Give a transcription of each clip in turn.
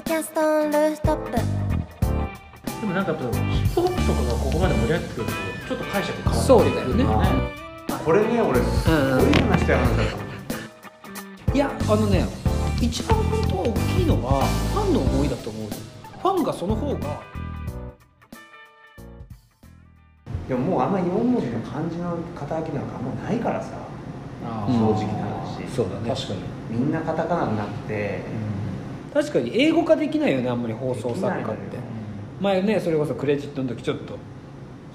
ドキャストオンルーフトップ。でもなんかやっぱヒップホップとかがここまで盛り上がってくるとちょっと解釈変わってそうだよね。これね俺すごい話したい話だったのいやあのね一番本当は大きいのはファンの思いだと思うファンがその方がでももうあんまり4文字の漢字の肩書きなんかあんまないからさ正直な話、そうだね。確かに、みんなカタカナになって、確かに英語化できないよねあんまり放送作家って。前ねそれこそクレジットの時ちょっと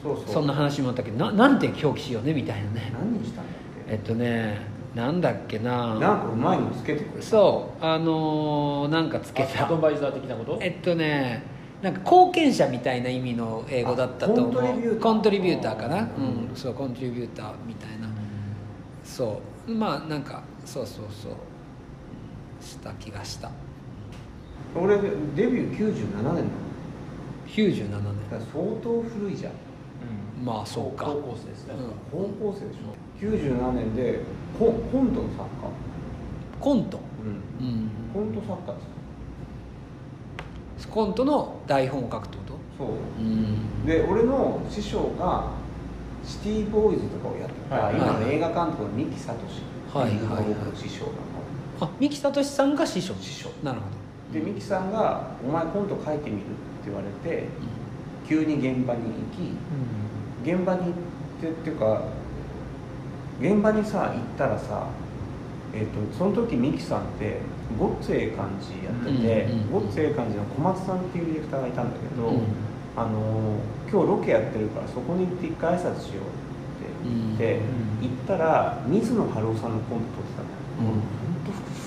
そうそう。そんな話もあったけどななんて表記しようねみたいなね。何にしたんだっけ？えっとねなんだっけな。なんかうまいのつけてくれた。そうあのーなんかつけた。アドバイザー的なこと？えっとねなんか貢献者みたいな意味の英語だったと思う。あコントリビューター。コントリビューターかな？うん。うんそうコントリビューターみたいな。そう。まあなんかそうそうそう。した気がした俺デビュー97年なの。97だから相当古いじゃん。年まあそうか。高校生ですね、高校生でしょ。97年でココントの作家。コント？うん。うん。コント作家です。コントの台本を書くってこと？そう。うん。で俺の師匠がシティボーイズとかをやってた、はい。今の映画監督の三木聡。はいはいはい。師匠なの。あ三木聡さんが師匠。師匠。なるほで三木さんが「お前コント書いてみる?」って言われて急に現場に行き現場に行ってっていうか現場にさ行ったらさえっとその時三木さんって「ごっつええ感じ」やっててごっつええ感じの小松さんっていうディレクターがいたんだけど、うん。あのー今日ロケやってるからそこに行って一回挨拶しようって言って、うん行ったら水野晴郎さんのコント撮ってたのよ、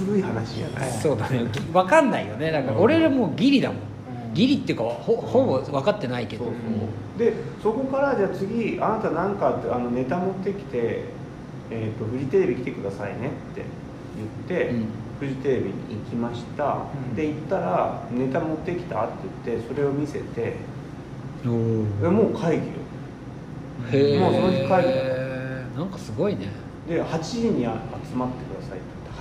古い話じゃな。いどそうだね。分かんないよね。だから俺らもうギリだもん。ギリっていうかほほぼ分かってないけど。そうそう。でそこからじゃあ次あなた何かってあのネタ持ってきて、えーと「フジテレビ来てくださいね」って言って、うん。フジテレビに行きました、うん。で行ったら「ネタ持ってきた?」って言ってそれを見せてえもう会議よ。へえもうその日帰るなんかすごいね。で8時にあ集まって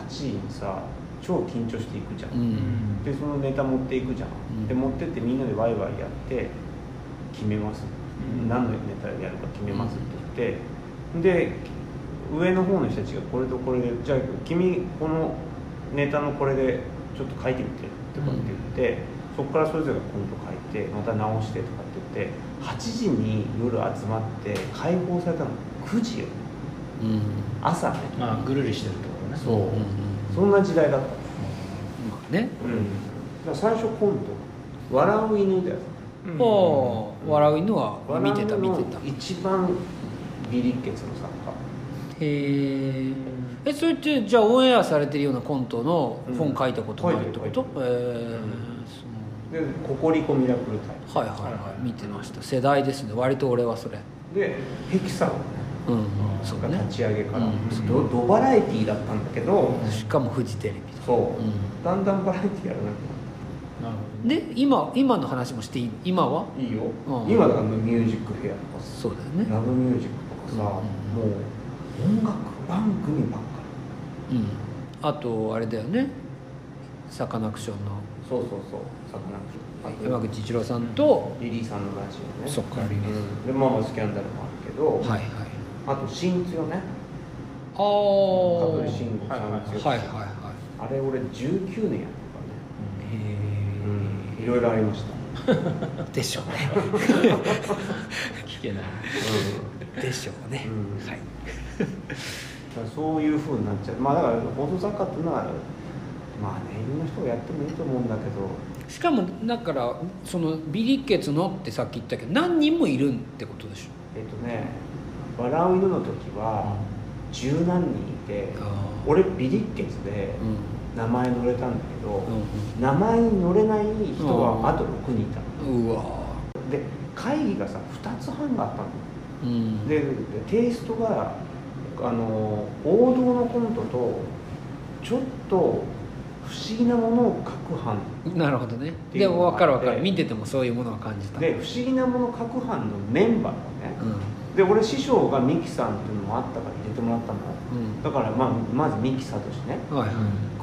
8時にさ超緊張していくじゃん、うん。でそのネタ持っていくじゃん、うん。で持ってってみんなでワイワイやって決めます、うん。何のネタやるか決めますって言って。で上の方の人たちがこれとこれでじゃあ君このネタのこれでちょっと書いてみてとかって言って、そこからそれぞれがコント書いてまた直してとかって言って8時に夜集まって解放されたの。9時よ。うん。朝ね。まあぐるりしてると。ねそう、うんうんそんな時代だった。まあね。うん、最初コント「笑う犬」だよ。うん。笑う犬は見てた見てた。へ一番ビリッケツの作ええそれってじゃあオンエアされてるようなコントの本書いたことないってこと、うんええ家で「ココリコミラクルタイそうはいはいはい。見てました。世代ですね。割と俺はそれ。プ」でヘキサゴンそうがね立ち上げから、うんドドバラエティーだったんだけど、しかもフジテレビそう、うん。だんだんバラエティーやらなくなるほどで今今の話もしていい？今は？なるいいよ、うん。今だからミュージックフェアとかさ。そうだよね。ラブミュージックとかさ、もう音楽番組ばっかうん。あとあれだよね。サカナクションの。りそうそうそう。サカナクション。山口一郎さんと、リリーさんのラジオね。そっかリリーうん。でまあまあスキャンダルもあるけど、はいはいあと新強ね。ああ香取慎吾さん強はいはいはいあれ俺19年やっへたからね、いろいろありました、え でしょうね。聞けない。でしょうね、うん。はい。だからそういうふうになっちゃう。まあだから放送作家っていうのはまあねいろんな人がやってもいいと思うんだけど。しかもだからそのビリッケツのってさっき言ったけど何人もいるってことでしょえっとね「笑う犬」の時は十何人いてあ俺ビリッケツでうん。名前乗れたんだけど、う名前に乗れない人うん。はあと6人いたうわ。で会議がさ2つ半があったの。うん。ででテイストがあの王道のコントとちょっと不思議なものを書く班なるほどね。でも分かる分かる。見ててもそういうものは感じた。で不思議なもの書く班のメンバーがねうんで俺師匠がミキさんっていうのもあったから入れてもらったの。うん。だから、まあ、まずミキサとしてね。はいはい。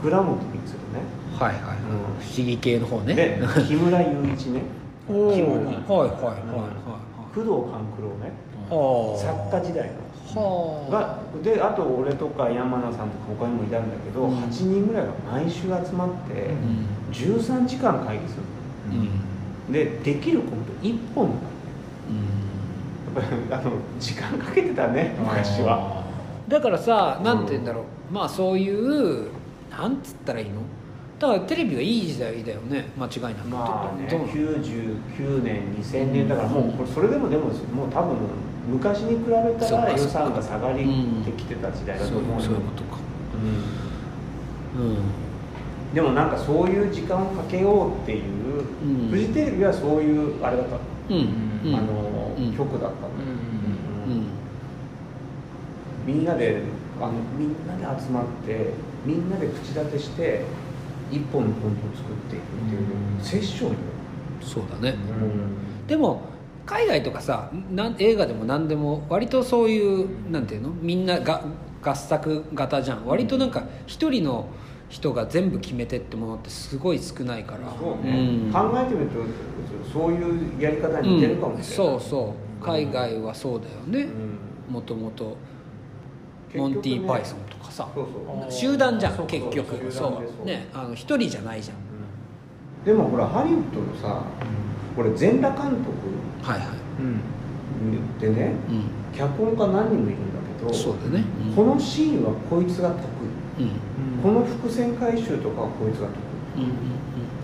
倉本光弘ね。はいはい、うん。不思議系の方ね。で木村雄一ね。木村。はいはいはいはい工藤官九郎ね。はい作家時代の。はあ。がであと俺とか山名さんとか他にもいたんだけど、うん。8人ぐらいが毎週集まってうん。13時間会議するうん。のでできるコント1本だうんやっぱり あの時間かけてたね昔は。だからさなんて言うんだろう、まあそういうなんつったらいいの？だからテレビがいい時代だよね。間違いなくまあねどうなの？99年2000年だからもうこれそれでもでももう多分昔に比べたら予算が下がりってきてた時代だとそう思うよそういうことか。うん。うん。でもなんかそういう時間をかけようっていう、うん。フジテレビはそういうあれだった。の、うん。うん。あの、うん。曲だったの、うん。うん。みんなであのみんなで集まってみんなで口立てして一本のコントを作っていくっていう、うん。セッションよ、そうだね。うん。でも海外とかさなん映画でも何でも割とそういうなんていうの？みんなが合作型じゃん。割となんか一人の人が全部決めてってものってすごい少ないから。そうね、ん。考えてみるとそういうやり方に似てるかもしれない、うん。そうそう。海外はそうだよね。うん。もともとモンティー・パイソンとかさ。そうそう。集団じゃん結局。そそう。う。ねあの一人じゃないじゃん。でもほらハリウッドのさこれ全裸監督はいはい。でねうん。脚本家何人もいるんだけどそうだね。うん。このシーンはこいつが得意。うんこの伏線回収とかはこいつが得意。うん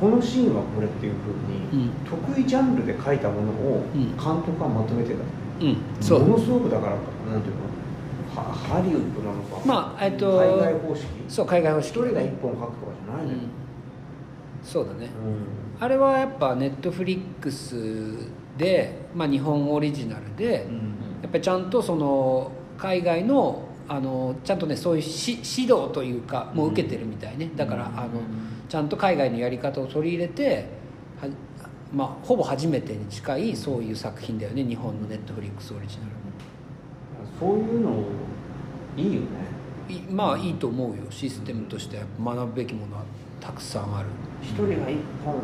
このシーンはこれっていうふうに、うん得意ジャンルで書いたものをうん。監督はまとめてた、うん。うんそう。ものすごくだからなんていうのはハリウッドなのか、まあえっと海外方式。そう海外方一式人が一本書くとかじゃないのよ、うん。そうだね。うん。あれはやっぱネットフリックスで、まあ、日本オリジナルで、やっぱりちゃんとその海外のあのちゃんとねそういうし指導というかもう受けてるみたいね。だから、あのちゃんと海外のやり方を取り入れては、まあ、ほぼ初めてに近いそういう作品だよね。日本のネットフリックスオリジナルそういうのいいよね。いまあいいと思うよ。システムとして学ぶべきものはたくさんある。一人が一本。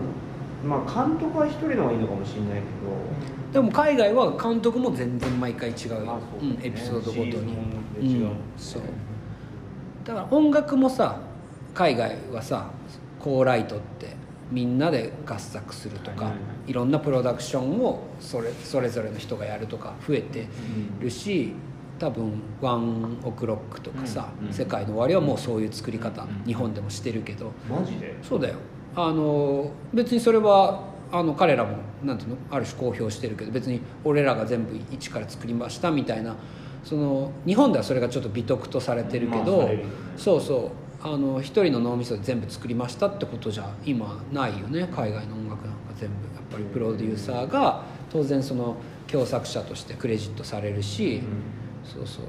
まあ監督は一人の方がいいのかもしれないけでも海外は監督も全然毎回違ううだね。うん、エピソードごとに違うもんそう。だから音楽もさ海外はさコーライトってみんなで合作するとか、はいいろんなプロダクションをそれそれぞれの人がやるとか増えてるし多分ワンオクロックとかさ、うんうん。世界の終わりはもうそういう作り方、うん。日本でもしてるけど、マジで？そうだよ。あの別にそれはあの彼らもなんていうのある種公表してるけど別に俺らが全部一から作りましたみたいなその日本ではそれがちょっと美徳とされてるけど、まあそうそうあの一人の脳みそで全部作りましたってことじゃ今ないよね。海外の音楽なんか全部。やっぱりプロデューサーが当然その共作者としてクレジットされるし、そうそう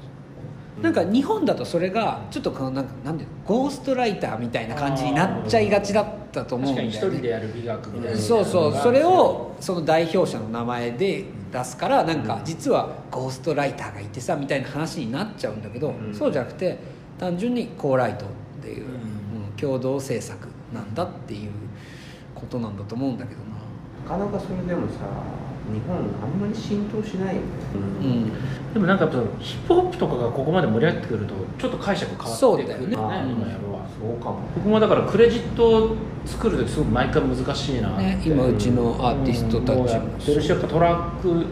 なんか日本だとそれがちょっとこのなんかなんでゴーストライターみたいな感じになっちゃいがちだったと思うん確かだよね。に一人でやる美学みたいなそうそうそれをその代表者の名前で出すからなんか実はゴーストライターがいてさみたいな話になっちゃうんだけど、うん。そうじゃなくて単純にコーライトっていう、うんうん共同制作なんだっていうことなんだと思うんだけどな。なかなかそれでもさ日本あんまり浸透しないよね。うん。でもなんかヒップホップとかがここまで盛り上がってくるとちょっと解釈変わってくるそうだよね。今やるわそうかも。僕もだからクレジットを作る時すごく毎回難しいなって、ね、今うちのアーティストたちもう。んもうやってるしやっぱトラック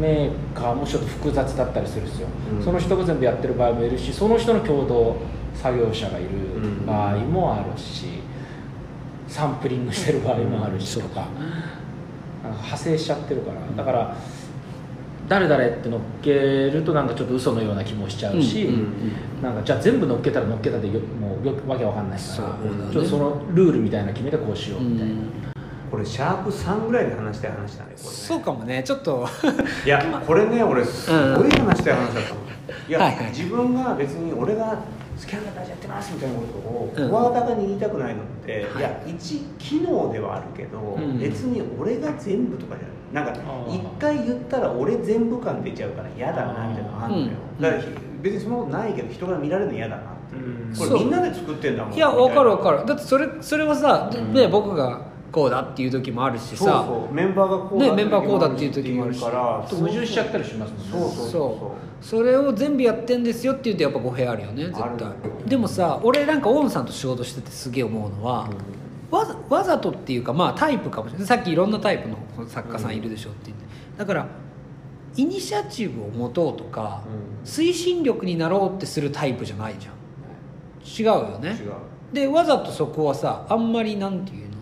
メーカーもちょっと複雑だったりするんですよ、うん。その人が全部やってる場合もいるしその人の共同作業者がいる場合もあるし、サンプリングしてる場合もあるしとか,、なん。か派生しちゃってるから。だから誰々って乗っけるとなんかちょっと嘘のような気もしちゃうし、うんうんなんかじゃあ全部乗っけたら乗っけたでよもうよわけわかんないから。そうだね。ちょっとそのルールみたいなの決めてこうしようみたいな、これシャープ3ぐらいで話したい話だねこれね。そうかもね。ちょっと。いやこれね俺すごい話したい話だったの、いや、はいはい。自分が別に俺がスキャンダルやってますみたいなことをうん。声高に言いたくないのって、はい。い、や一機能ではあるけど、うん。別に俺が全部とかじゃない。なんか一回言ったら俺全部感出ちゃうから嫌だなみたいなのがあるのよ、うん。だから別にそんなことないけど人から見られるの嫌だなって。これみんなで作ってんだもん。いや分かる分かる。るだってそれそれはさ、うん。ね僕がこうだっていう時もあるしさ。そうメンバーがこうねだメンバーこうだっていう時もあるしから矛盾しちゃったりし。ますもんねそう。そうそうそれを全部やってんですよって言うとやっぱ語弊あるよね絶対。でもさ俺なんか大野さんと仕事しててすげえ思うのは、わざわざとっていうかまあタイプかもしれない。さっきいろんなタイプの作家さんいるでしょって言って。だからイニシアチブを持とうとか、推進力になろうってするタイプじゃないじゃん。違うよね違うでわざとそこはさあんまりなんていうの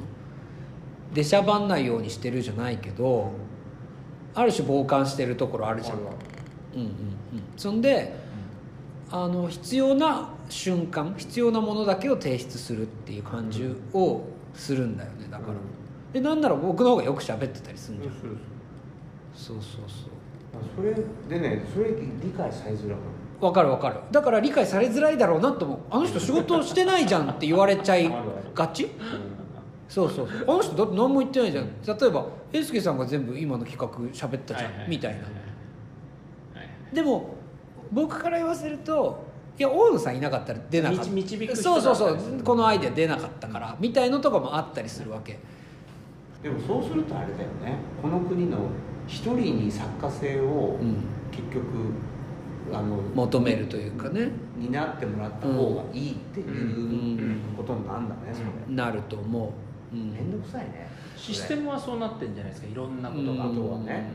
出しゃばんないようにしてるじゃないけどある種傍観してるところあるじゃん。うんうんうん。そんであの必要な瞬間必要なものだけを提出するっていう感じをするんだよね。だから、でなんなら僕の方がよく喋ってたりするんじゃん。そうそうそう。それでねそれ理解されづらくわかるわかる。だから理解されづらいだろうなと思う。あの人仕事してないじゃんって言われちゃいがち？そうそうそう。あの人だって何も言ってないじゃん。例えば英介さんが全部今の企画喋ったじゃん。みたいな。でも僕から言わせるといや大野さんいなかったら出なかった。導導く人そうそうそだったりするう。このアイデア出なかったからみたいのとかもあったりするわけ。でもそうするとあれだよね。この国の一人に作家性をうん。結局、あの求めるというかね。担ってもらった方がいいっていん。うことになるんだねそれ。なると思う、うん面倒くさいね。システムはそうなってんじゃないですか。いろんなことが、うんことはね、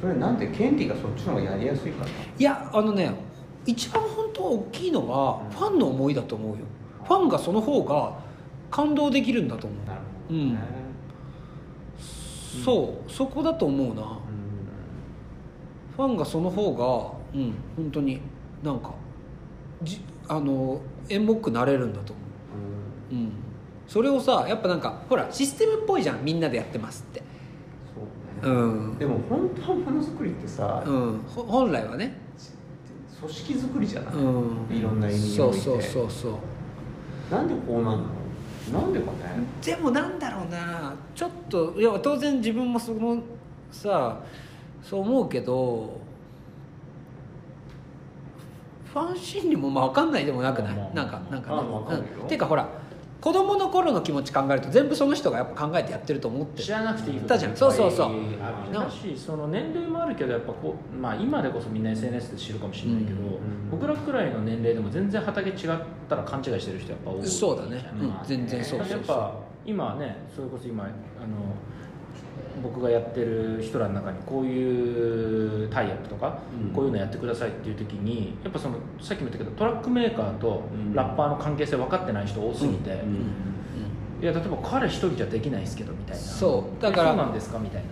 それなんで権利がそっちの方がやりやすいか？らいやあのね一番本当大きいのはファンの思いだと思うよ。ファンがその方が感動できるんだと思う。なるほどね、そう。そこだと思うな。ファンがその方がうん本当になんかじあの演目くなれるんだと思う。うんそれをさやっぱなんかほらシステムっぽいじゃんみんなでやってますって。そうね。うん。でも本当はものづくりってさ、うん。ほ本来はね。組織づくりじゃない、うん。いろんな意味において。そうそうそうそう。なんでこうなるの？なんでかね？でもなんだろうな。ちょっといや当然自分もそのさそう思うけどファン心理もまあ分かんないでもなくない、まあまあ。なんかなんかね、まあわかるよ。うん。ていうかほら子供の頃の気持ち考えると全部その人がやっぱ考えてやってると思ってる。知らなくていい言ったじゃん。そうそうそう。あるしその年齢もあるけどやっぱこう、まあ、今でこそみんな SNS で知るかもしれないけど、うん。僕らくらいの年齢でも全然畑違ったら勘違いしてる人やっぱ多いそうだね。うん。全然そうそうそう。やっぱ今ねそれこそ今あの僕がやってる人らの中にこういうタイアップとか、うん。こういうのやってくださいっていう時にやっぱそのさっきも言ったけどトラックメーカーとうん。ラッパーの関係性分かってない人多すぎて、うん。うん。いや例えば彼一人じゃできないですけどみたいな。そう。だからえそうなんですかみたいな。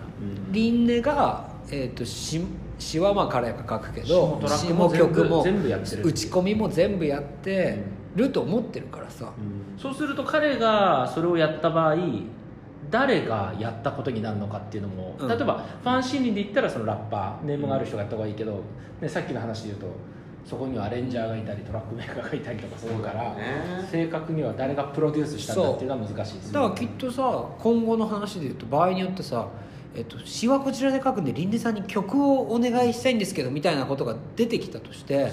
リンネが、えー、と詩詩はまあ彼が書くけどトラック詩も曲も全部やってる打ち込みも全部やってると思ってるからさ、そうすると彼がそれをやった場合誰がやったことになるのかっていうのも、うん。例えばファン心理で言ったらそのラッパーネームがある人がやった方がいいけど、ね、さっきの話で言うとそこにはアレンジャーがいたりトラックメーカーがいたりとかするから、ね。正確には誰がプロデュースしたんだっていうのは難しいですだからきっとさ今後の話で言うと場合によってさえっと、詩はこちらで書くんで林根さんに曲をお願いしたいんですけどみたいなことが出てきたとして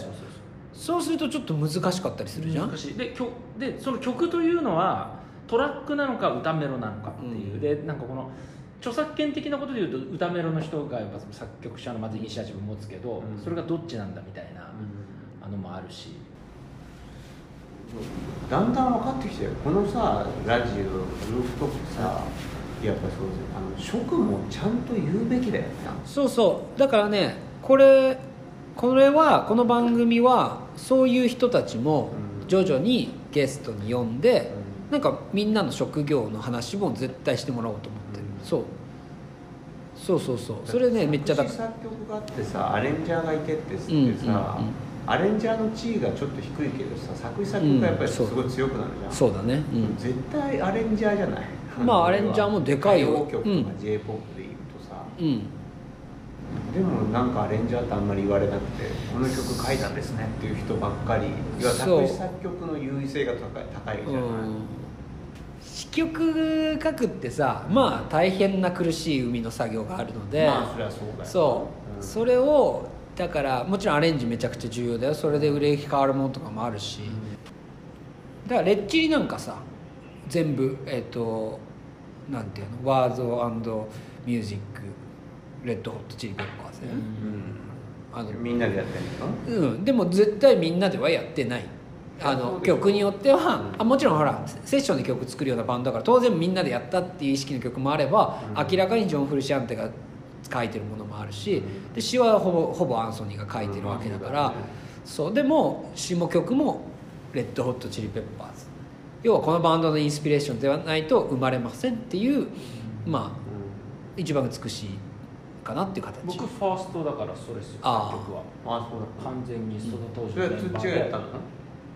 そうするとちょっと難しかったりするじゃん？難しい。で曲でその曲というのはトラックなのか歌メロなのかっていう、うん。でなんかこの著作権的なことでいうと歌メロの人がやっぱ作曲者のまずイニシアチブを持つけど、うん。それがどっちなんだみたいな、あのもあるし。だんだん分かってきたよこのさラジオルーフトップさやっぱそうですあの職もちゃんと言うべきだよねそうそう。だからねこれこれはこの番組はそういう人たちもうん。徐々にゲストに呼んで、うなんかみんなの職業の話も絶対してもらおうと思ってる、うん。そう。そうそうそう。それねめっちゃだ。作曲があってさアレンジャーがいてってうんってさ、うんうん。アレンジャーの地位がちょっと低いけどさ作詞作曲がやっぱりすうんごい強くなるじゃん、そうだね。うん。絶対アレンジャーじゃない。まあアレンジャーもでかいよ。歌謡曲とかうん。J p o p で言うとさ、うんでもなんかアレンジャーってあんまり言われなくてこの曲書いたんですねっていう人ばっかりいやそう作詞作曲の優位性が高い高いじゃない、詩曲書くってさまあ大変な苦しい海の作業があるので、まあそれはそうだよ。そう、ん。それをだからもちろんアレンジめちゃくちゃ重要だよ。それで売れ行き変わるものとかもあるし、だからレッチリなんかさ全部えっ、となんていうの？ word music Red Hot Chili Peppers。だよね、あのみんなでやってんの？うん、でも絶対みんなではやってない。あの曲によっては、うん。あもちろんほらセッションで曲作るようなバンドだから当然みんなでやったっていう意識の曲もあれば、うん。明らかにジョン・フルシアンテが書いてるものもあるし、で詩はほぼほぼアンソニーが書いてるわけだから、うん。そう。でも詩も曲もレッドホットチリペッパーズ。要はこのバンドのインスピレーションではないと生まれませんっていう、まあ一番美しいかなっていう形。僕ファーストだからそれですよ曲は。あそうだ完全にその当時それはメンバー土がやったの？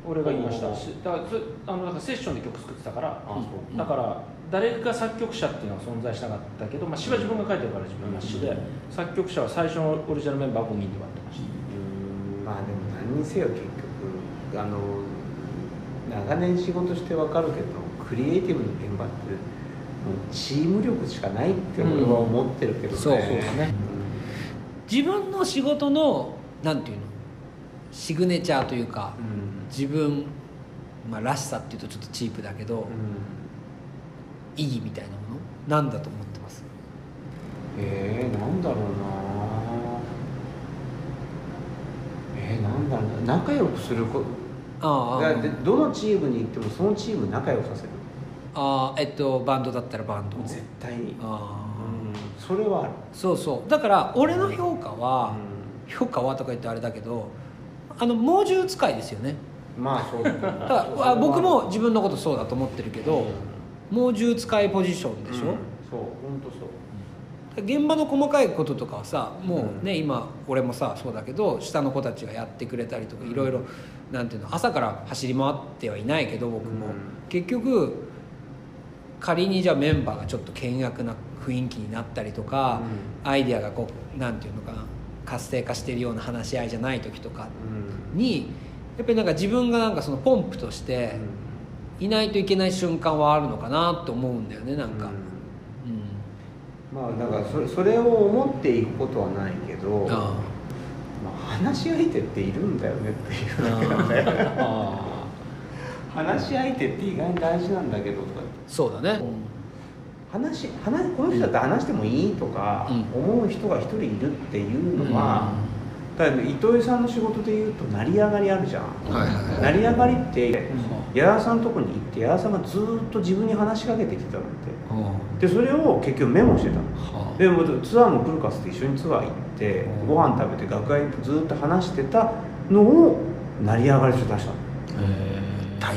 俺が言いました。だからそあのだからセッションで曲作ってたから。あそう。だから誰が作曲者っていうのは存在しなかったけど、まあ、詩は自分が書いてるから自分が詩で、作曲者は最初のオリジナルメンバー5人で割ってました。うん。まあでも何にせよ結局あの長年仕事して分かるけどクリエイティブの現場ってチーム力しかないって俺は思ってるけどね、うん。そう。そうだね自分の仕事のなんていうのシグネチャーというかうん。自分、まあ、らしさっていうとちょっとチープだけど、うん。意義みたいなもの？なんだと思ってます？えー、なんだろうな。えー、なんだろうな。仲良くすることあだってどのチームに行ってもそのチーム仲良くさせるああえっとバンドだったらバンド。絶対に。あうん。それはある。あそうそう。だから俺の評価は、う評価はとか言ってあれだけどあの猛獣使いですよね。んまあそうだだからあ僕も自分のことそうだと思ってるけど、猛獣使いポジションでしょ、うん。そう。本当そう。現場の細かいこととかはさもうね、うん今俺もさそうだけど下の子たちがやってくれたりとかいろいろなんていうの朝から走り回ってはいないけど僕も、うん。結局仮にじゃあメンバーがちょっと険悪な雰囲気になったりとか、アイディアがこうなんていうのかな活性化しているような話し合いじゃない時とかうん。にやっぱりなんか自分がなんかそのポンプとしていないといけない瞬間はあるのかなと思うんだよねなんか、うん。まあだからそれそれを思っていくことはないけど、まあ。あ、話し相手っているんだよねっていう。だけなんだよあ。話し相手って意外に大事なんだけどとかそうだね、話話この人だって話してもいいとかうん。思う人が一人いるっていうのは、だから糸井さんの仕事でいうと成り上がりあるじゃん、はいはいはい。成り上がりって矢田さんのとこに行って矢田さんがずーっと自分に話しかけてきてたのって。でそれを結局メモしてたの。はあ。でもツアーも来るかっつって一緒にツアー行ってご飯食べて楽屋行ってずーっと話してたのを成り上がりとして出したの。大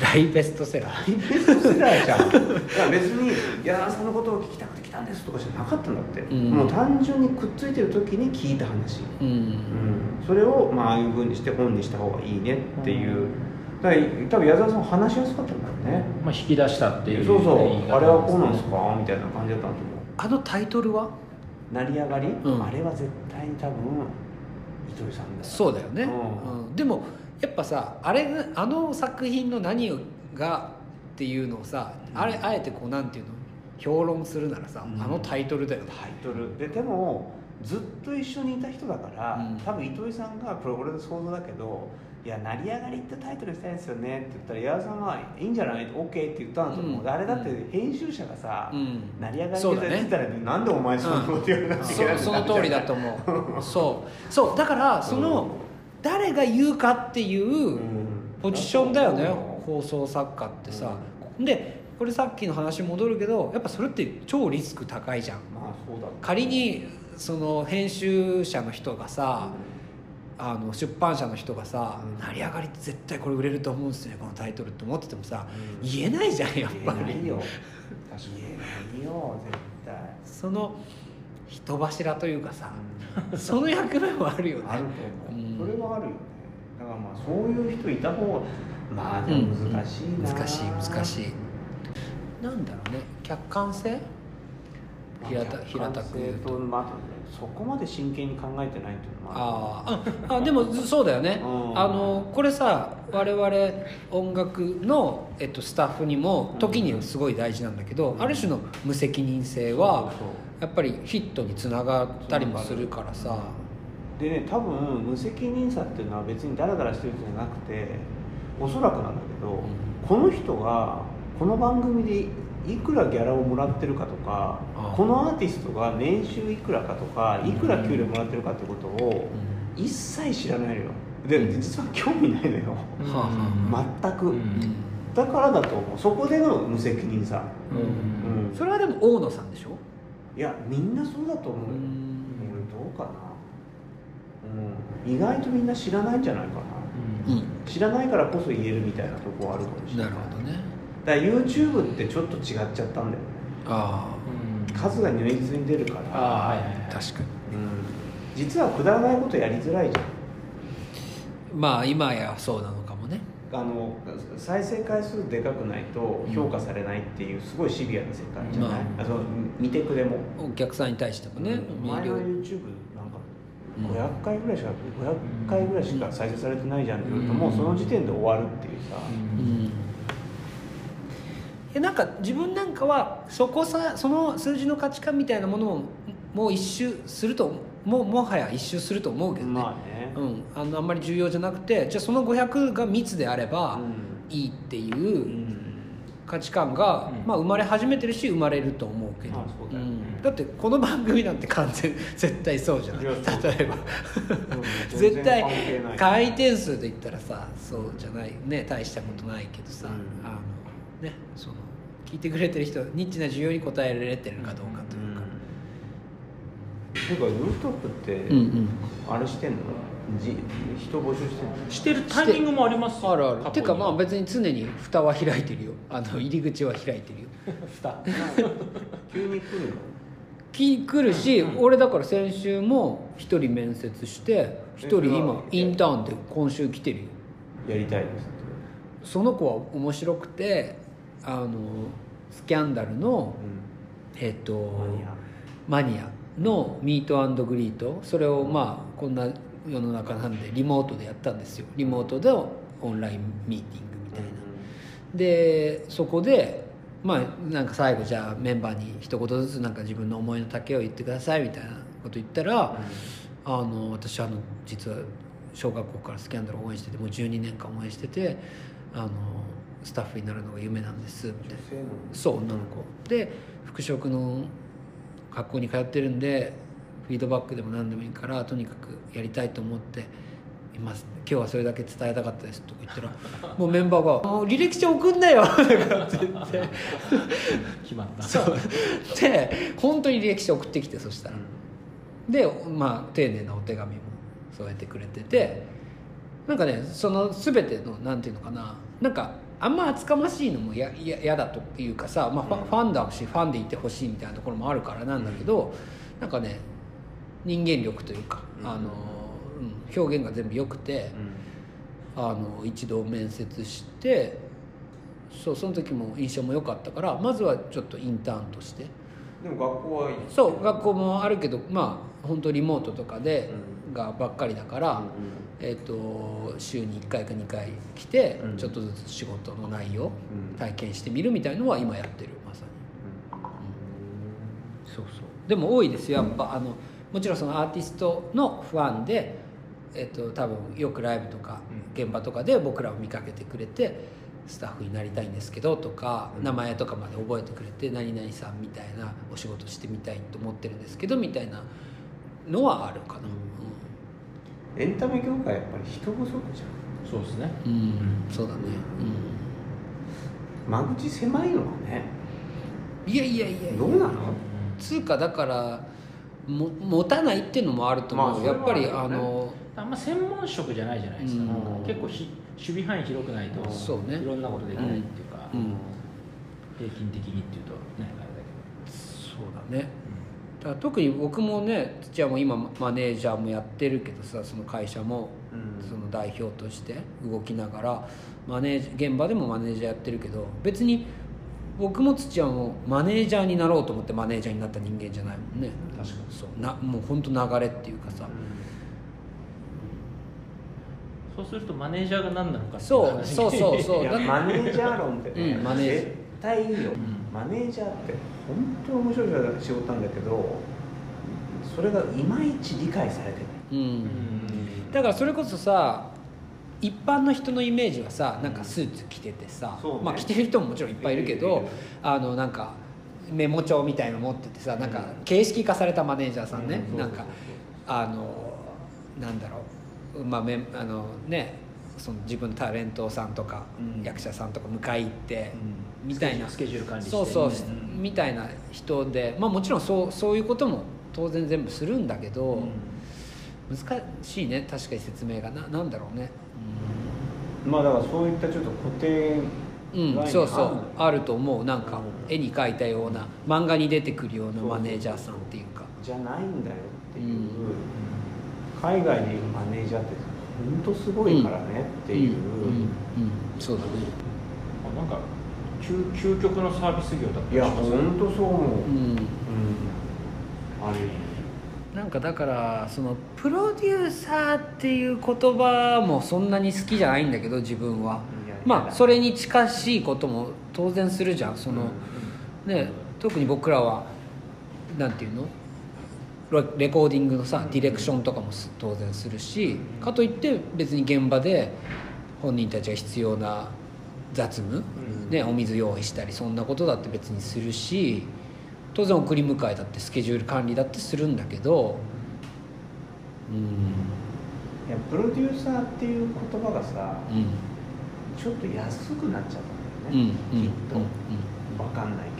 大ベストセラー。ベストセラーじゃん。別に矢田さんのことを聞きたくて来たんですとかじゃなかったんだって、うん。もう単純にくっついてる時に聞いた話、うん。うん、それをまあああいうふうにして本にした方がいいねっていう、だから多分矢沢さん話しやすかったんだよね、ーまあ引き出したっていうそうそう。言い方あれはこうなんですかみたいな感じだったんだと思うあのタイトルは？成り上がり、ん。あれは絶対に多分糸井さんだよそうだよね、うん。うん。でもやっぱさあれあの作品の何がっていうのをさあれあえてこうなんていうの？評論するならさ、うん。あのタイトルだよね。タイトル。ででもずっと一緒にいた人だから、うん。多分糸井さんがこれ俺の想像だけど「いや成り上がりってタイトルにしたいですよね」って言ったら矢田さんは「いいんじゃない ?OK」って言ったんだと思う、うんあれだって編集者がさ、うん。成り上がりって言ったら、なんでお前そんなこと言わなきゃいけないそその通りだと思う。そう。そう。だからその、誰が言うかっていうポジションだよね、放送作家ってさ、でこれさっきの話戻るけどやっぱそれって超リスク高いじゃん。まあそうだ仮にその編集者の人がさ、あの出版社の人がさ「うん。成り上がりって絶対これ売れると思うんですねこのタイトル」って思っててもさ、うん。言えないじゃんやっぱり。言えないよ。言えないよ絶対。その人柱というかさ、その役目もあるよね。あると思う、うんそれはあるよねだからまあそういう人いた方がまあでも難しいな、難しい難しいなんだろうね。客観性？平た平たく言うと。とまあそこまで真剣に考えてないっていうのもある。あー。ああ でもそうだよね。うん。あのこれさ我々音楽の、えっと、スタッフにも時にはすごい大事なんだけど、ある種の無責任性はやっぱりヒットにつながったりもするからさでね多分無責任さっていうのは別にダラダラしてるんじゃなくておそらくなんだけど、この人がこの番組でいくらギャラをもらってるかとかああ。このアーティストが年収いくらかとかいくら給料もらってるかってことを一切知らないのよ。で実は興味ないのよ。はあは全く、うん。だからだと思う。そこでの無責任さ、うん。うん。それはでも大野さんでしょ？いやみんなそうだと思う。よ、うん俺どうかな、うん、意外とみんな知らないんじゃないかな。うん。知らないからこそ言えるみたいなとこはあるかもしれなないるほどね。だから YouTube ってちょっと違っちゃったんだよね。あうん数が如実に出るから。ああはいはいはい。あ確かに。うん、実はくだらないことやりづらいじまあ今やそうなのかもね。ゃんあの再生回数でかくないと評価されないっていうすごいシビアな世界じゃない、まあ。その見てくれも。お客さんに対してもね、うん。前の見る YouTube 500回ぐらいしか500回ぐらいしか再生されてないじゃんって言うともうその時点で終わるっていうさ、うなんか自分なんかはそこさその数字の価値観みたいなものをもう一周するともうもはや一周すると思うけどね、まあね、うん、あのあんまり重要じゃなくてじゃあその500が密であればうん。いいっていううん。価値観が、うん。まあ、生まれ始めてるし生まれると思うけど、まあそうだってこの番組なんて完全絶対そうじゃないいやそう。例えば。全絶然対回転数で言ったらさそうじゃないね大したことないけどさ、うん。あのねその聞いてくれてる人ニッチな需要に応えられてるかどうかというか、ていうかルーフトップって、うんうん。あれしてんの？じ人募集してんの？してるタイミングもありますよ。あるある。ていうかまあ別に常に蓋は開いてるよ。あの入り口は開いてるよ。蓋。急に来るの？き来るし、俺だから先週も一人面接して一人今インターンで今週来てるよ。やりたいです。その子は面白くてあのスキャンダルのえっ、とマニア。マニアのミートグリート。それをまあこんな世の中なんでリモートでやったんですよ。リモートでオンラインミーティングみたいな、でそこでまあなんか最後じゃあメンバーに一言ずつなんか自分の思いの丈を言ってくださいみたいなこと言ったら、あの私あの実は小学校からスキャンダルを応援しててもう12年間応援しててあのスタッフになるのが夢なんですみたいな。そう女の子。で服飾の学校に通ってるんでフィードバックでも何でもいいからとにかくやりたいと思っています。今日はそれだけ伝えたかったですとか言ったらもうメンバーが「もう履歴書送んなよ」とかって言って決まった。そう。で本当に履歴書送ってきてそしたら、でまあ丁寧なお手紙も添えてくれててなんかねその全てのなんていうのかななんかあんま厚かましいのも嫌だというかさ、まあ、ファンだしファンでいてほしいみたいなところもあるからなんだけど、なんかね人間力というか、あのうん、表現が全部良くて、あの一度面接してそうその時も印象も良かったからまずはちょっとインターンとして。でも学校はいいそう学校もあるけどまあ本当リモートとかで、うがばっかりだから、うんえー、と週に1回か2回来て、うん。ちょっとずつ仕事の内容、うん。体験してみるみたいのは今やってるまさに、そうそう。でも多いですよやっぱあのもちろんそのアーティストのファンで、えっと多分よくライブとか現場とかで僕らを見かけてくれてスタッフになりたいんですけどとか、名前とかまで覚えてくれて何々さんみたいなお仕事してみたいと思ってるんですけどみたいなのはあるかな。エンタメ業界やっぱり人不足じゃん。そうですね。うん、うんそうだね。間口狭いのはね。うんいやいやいやいや。どうなの？つうかだからも持たないっていうのもあると思う、まあやっぱりあのあんま専門職じゃないじゃないですか、うん。結構ひ守備範囲広くないとそうね。いろんなことできないっていうか、うん。平均的にっていうとねあれだそうだね。だから特に僕もね土屋も今マネージャーもやってるけどさその会社もうん。その代表として動きながらマネージ現場でもマネージャーやってるけど別に僕も土屋もマネージャーになろうと思ってマネージャーになった人間じゃないもんね。確かに。そう。なもう本当流れっていうかさ、そうするとマネージャーが何なのかっていそう話そうそうそう マネージャー論ってね、うんマネージャー。絶対いいよ、マネージャーって本当に面白い仕事なんだけどそれがいまいち理解されてない。うん。だからそれこそさ一般の人のイメージはさなんかスーツ着ててさ、ね。まあ着てる人ももちろんいっぱいいるけどあのなんかメモ帳みたいの持っててさなんか形式化されたマネージャーさんね、うんなんかあのなんだろうまあめあのねその自分のタレントさんとか、うん。役者さんとか迎え行って、みたいな。スケジュール管理してそうそう、うん。みたいな人でまあもちろんそうそういうことも当然全部するんだけど、難しいね確かに説明がななんだろうね。まあだからそういったちょっと固定うん、そうそうあると思う。なんかうん絵に描いたような漫画に出てくるようなマネージャーさんっていうか。じゃないんだよっていう、うん海外でいうマネージャーって本当すごいからねっていう、うんうんそうだね。なんか究究極のサービス業だったいやりします？本当そう思う、うん。うん。ある意味なんかだからそのプロデューサーっていう言葉もそんなに好きじゃないんだけど自分は。まあそれに近しいことも当然するじゃん。その、ね特に僕らはなんていうの？レレコーディングのさディレクションとかもす当然するしかといって別に現場で本人たちが必要な雑務、うん。ね、お水用意したりそんなことだって別にするし当然送り迎えだってスケジュール管理だってするんだけどうん。いやプロデューサーっていう言葉がさうん。ちょっと安くなっちゃったんだうんよね、うんきっと、うんわかんないけど、うん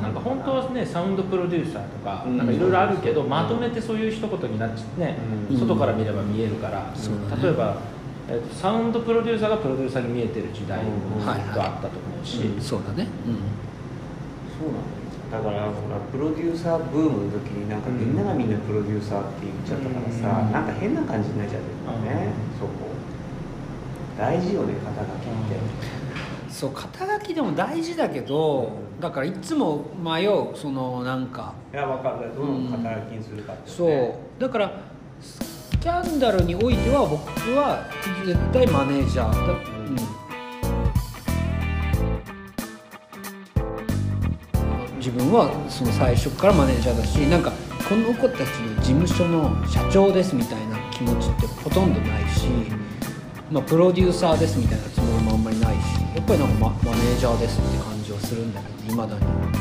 なんか本当はねサウンドプロデューサーとかうん。なんかいろいろあるけどうん。まとめてそういう一言になっちゃってねうん。外から見れば見えるから例えばえっとサウンドプロデューサーがプロデューサーに見えてる時代もうんずっとあったと思うし。うん。そうだね。そうなのよ。だからほらプロデューサーブームの時になんかみんながみんなプロデューサーって言っちゃったからさ、うん。なんか変な感じになっちゃってるん。だよね、そこ。大事よね肩書きって、うん、そう肩書きでも大事だけどだからいつも迷うそのなんか。いや分かる。どの肩書きにするかって、ね。そう。だからスキャンダルにおいては僕は絶対マネージャーだ、うん。自分はその最初からマネージャーだしなんかこの子たちの事務所の社長ですみたいな気持ちってほとんどないし、まあ、プロデューサーですみたいなつもりもあんまりないしやっぱりなんかママネージャーですって感じはするんだけどいまだに。